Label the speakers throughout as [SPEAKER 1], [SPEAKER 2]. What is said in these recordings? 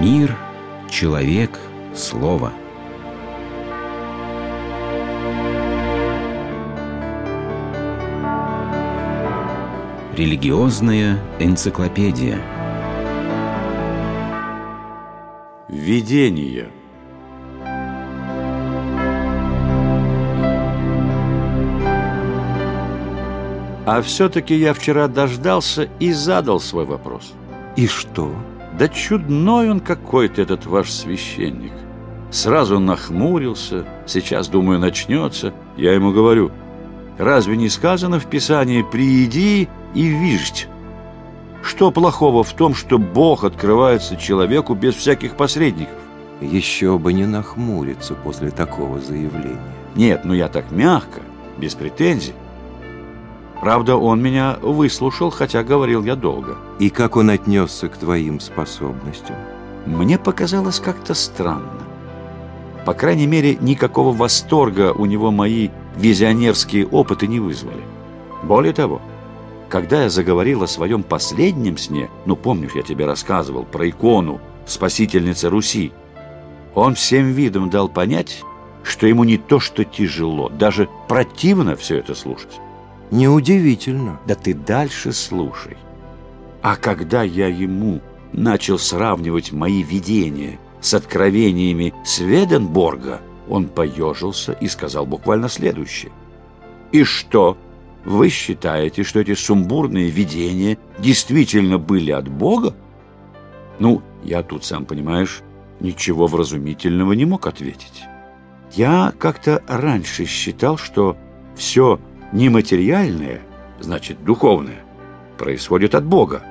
[SPEAKER 1] Мир, человек, слово. Религиозная энциклопедия.
[SPEAKER 2] Введение. А все-таки я вчера дождался и задал свой вопрос.
[SPEAKER 3] И что?
[SPEAKER 2] Да чудной он какой-то, этот ваш священник. Сразу нахмурился, сейчас, думаю, начнется. Я ему говорю, разве не сказано в Писании «прииди и виждь»? Что плохого в том, что Бог открывается человеку без всяких посредников?
[SPEAKER 3] Еще бы не нахмуриться после такого заявления.
[SPEAKER 2] Нет, ну я так мягко, без претензий. Правда, он меня выслушал, хотя говорил я долго.
[SPEAKER 3] И как он отнесся к твоим способностям?
[SPEAKER 2] Мне показалось как-то странно. По крайней мере, никакого восторга у него мои визионерские опыты не вызвали. Более того, когда я заговорил о своем последнем сне, ну, помнишь, я тебе рассказывал про икону спасительницы Руси, он всем видом дал понять, что ему не то что тяжело, даже противно все это слушать.
[SPEAKER 3] Неудивительно.
[SPEAKER 2] Да ты дальше слушай. А когда я ему начал сравнивать мои видения с откровениями Сведенборга, он поежился и сказал буквально следующее. «И что, вы считаете, что эти сумбурные видения действительно были от Бога?» Ну, я тут, сам понимаешь, ничего вразумительного не мог ответить. Я как-то раньше считал, что все нематериальное, значит духовное, происходит от Бога.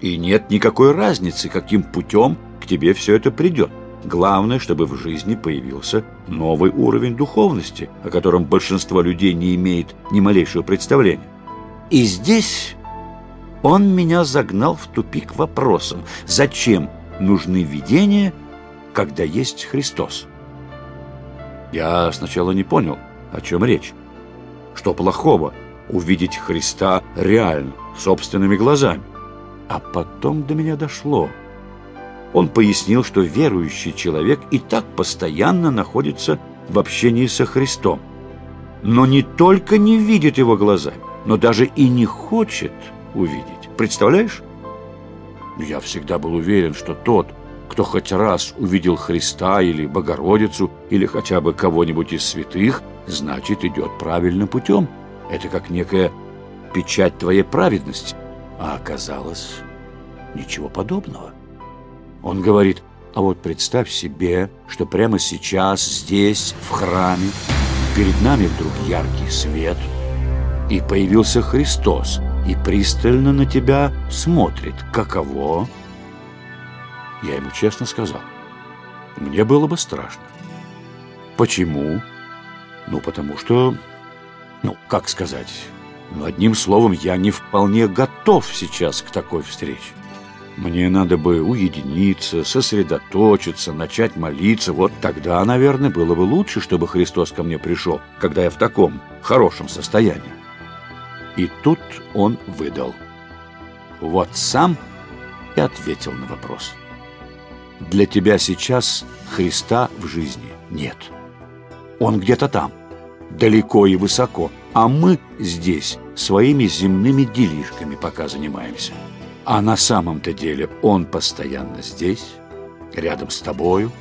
[SPEAKER 2] И нет никакой разницы, каким путем к тебе все это придет. Главное, чтобы в жизни появился новый уровень духовности, о котором большинство людей не имеет ни малейшего представления. И здесь он меня загнал в тупик вопросом, зачем нужны видения, когда есть Христос? Я сначала не понял, о чем речь. Что плохого увидеть Христа реально, собственными глазами? А потом до меня дошло. Он пояснил, что верующий человек и так постоянно находится в общении со Христом. Но не только не видит его глазами, но даже и не хочет увидеть. Представляешь? Я всегда был уверен, что тот, кто хоть раз увидел Христа или Богородицу, или хотя бы кого-нибудь из святых, значит, идет правильным путем. Это как некая печать твоей праведности. А оказалось, ничего подобного. Он говорит, а вот представь себе, что прямо сейчас, здесь, в храме, перед нами вдруг яркий свет, и появился Христос, и пристально на тебя смотрит. Каково? Я ему честно сказал, мне было бы страшно. Почему? Ну, потому что, ну, как сказать, ну, одним словом, я не вполне готов сейчас к такой встрече. Мне надо бы уединиться, сосредоточиться, начать молиться. Вот тогда, наверное, было бы лучше, чтобы Христос ко мне пришел, когда я в таком хорошем состоянии. И тут он выдал. Вот сам и ответил на вопрос. Для тебя сейчас Христа в жизни нет. Он где-то там, далеко и высоко, а мы здесь своими земными делишками пока занимаемся. А на самом-то деле он постоянно здесь, рядом с тобою,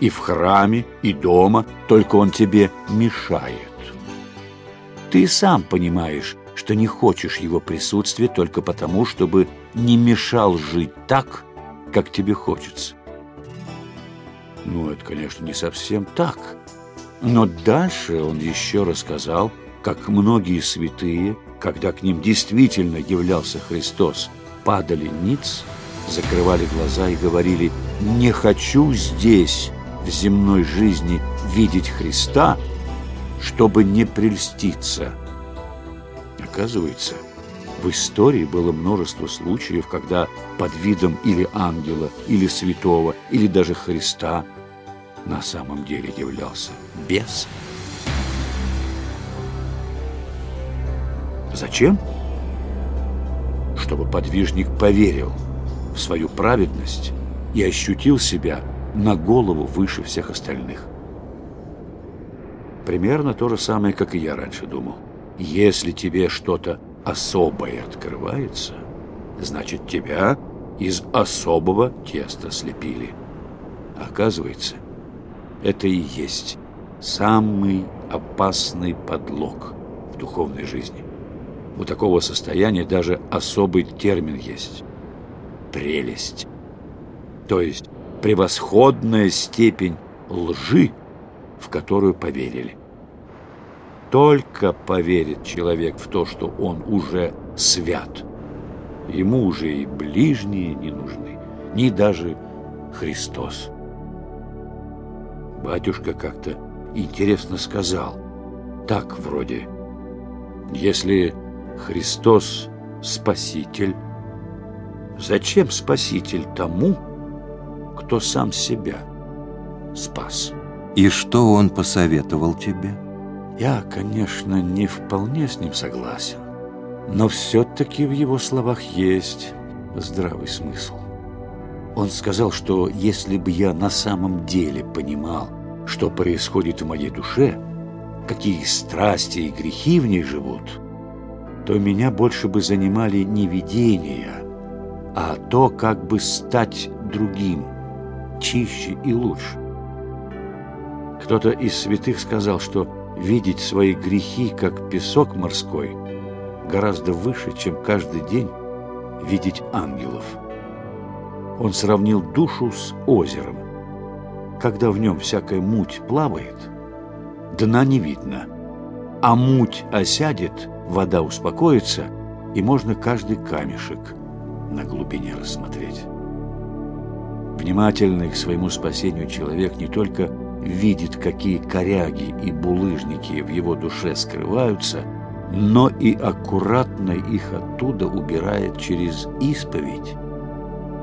[SPEAKER 2] и в храме, и дома, только он тебе мешает. Ты сам понимаешь, что не хочешь его присутствия только потому, чтобы не мешал жить так, как тебе хочется. Ну, это, конечно, не совсем так. Но дальше он еще рассказал, как многие святые, когда к ним действительно являлся Христос, падали ниц, закрывали глаза и говорили «Не хочу здесь, в земной жизни, видеть Христа, чтобы не прельститься». Оказывается, в истории было множество случаев, когда под видом или ангела, или святого, или даже Христа на самом деле являлся бес. Зачем? Чтобы подвижник поверил в свою праведность и ощутил себя на голову выше всех остальных. Примерно то же самое, как и я раньше думал. Если тебе что-то особое открывается, значит, тебя из особого теста слепили. Оказывается, это и есть самый опасный подлог в духовной жизни. У такого состояния даже особый термин есть – прелесть. То есть превосходная степень лжи, в которую поверили. Только поверит человек в то, что он уже свят. Ему уже и ближние не нужны, ни даже Христос. Батюшка как-то интересно сказал, так вроде, если Христос – Спаситель, зачем Спаситель тому, кто сам себя спас?
[SPEAKER 3] И что он посоветовал тебе?
[SPEAKER 2] Я, конечно, не вполне с ним согласен, но все-таки в его словах есть здравый смысл. Он сказал, что если бы я на самом деле понимал, что происходит в моей душе, какие страсти и грехи в ней живут, то меня больше бы занимали не видения, а то, как бы стать другим, чище и лучше. Кто-то из святых сказал, что видеть свои грехи, как песок морской, гораздо выше, чем каждый день видеть ангелов. Он сравнил душу с озером. Когда в нем всякая муть плавает, дна не видно, а муть осядет, вода успокоится, и можно каждый камешек на глубине рассмотреть. Внимательный к своему спасению человек не только видит, какие коряги и булыжники в его душе скрываются, но и аккуратно их оттуда убирает через исповедь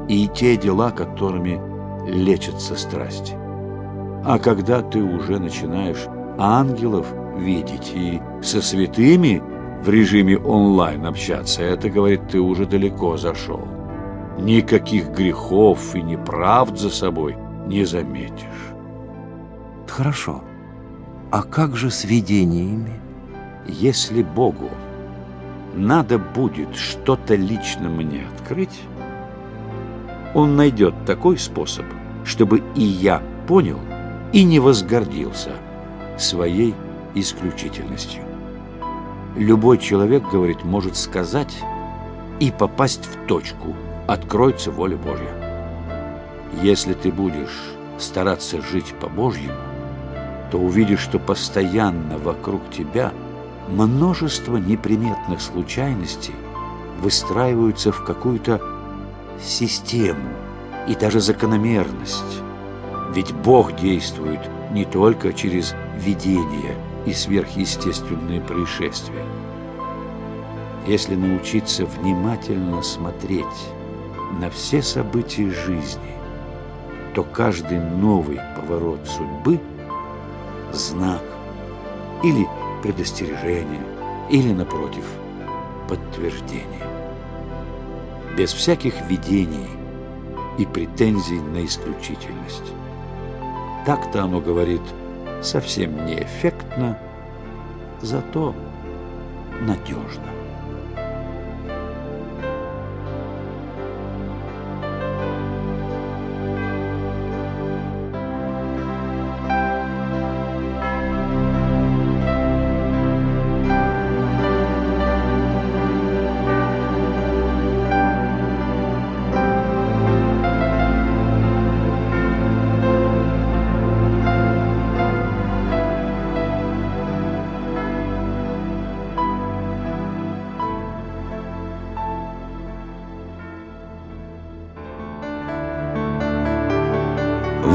[SPEAKER 2] и те дела, которыми лечатся страсти. А когда ты уже начинаешь ангелов видеть и со святыми в режиме онлайн общаться, это, говорит, ты уже далеко зашел. Никаких грехов и неправд за собой не заметишь.
[SPEAKER 3] Хорошо. А как же с видениями?
[SPEAKER 2] Если Богу надо будет что-то лично мне открыть, Он найдет такой способ, чтобы и я понял и не возгордился своей исключительностью. Любой человек, говорит, может сказать и попасть в точку, откроется воля Божья. Если ты будешь стараться жить по-божьему, то увидишь, что постоянно вокруг тебя множество неприметных случайностей выстраиваются в какую-то систему и даже закономерность. Ведь Бог действует не только через видения и сверхъестественные происшествия. Если научиться внимательно смотреть на все события жизни, то каждый новый поворот судьбы – знак или предостережение, или, напротив, подтверждение. Без всяких видений и претензий на исключительность. Так-то оно говорит совсем неэффектно, зато надежно.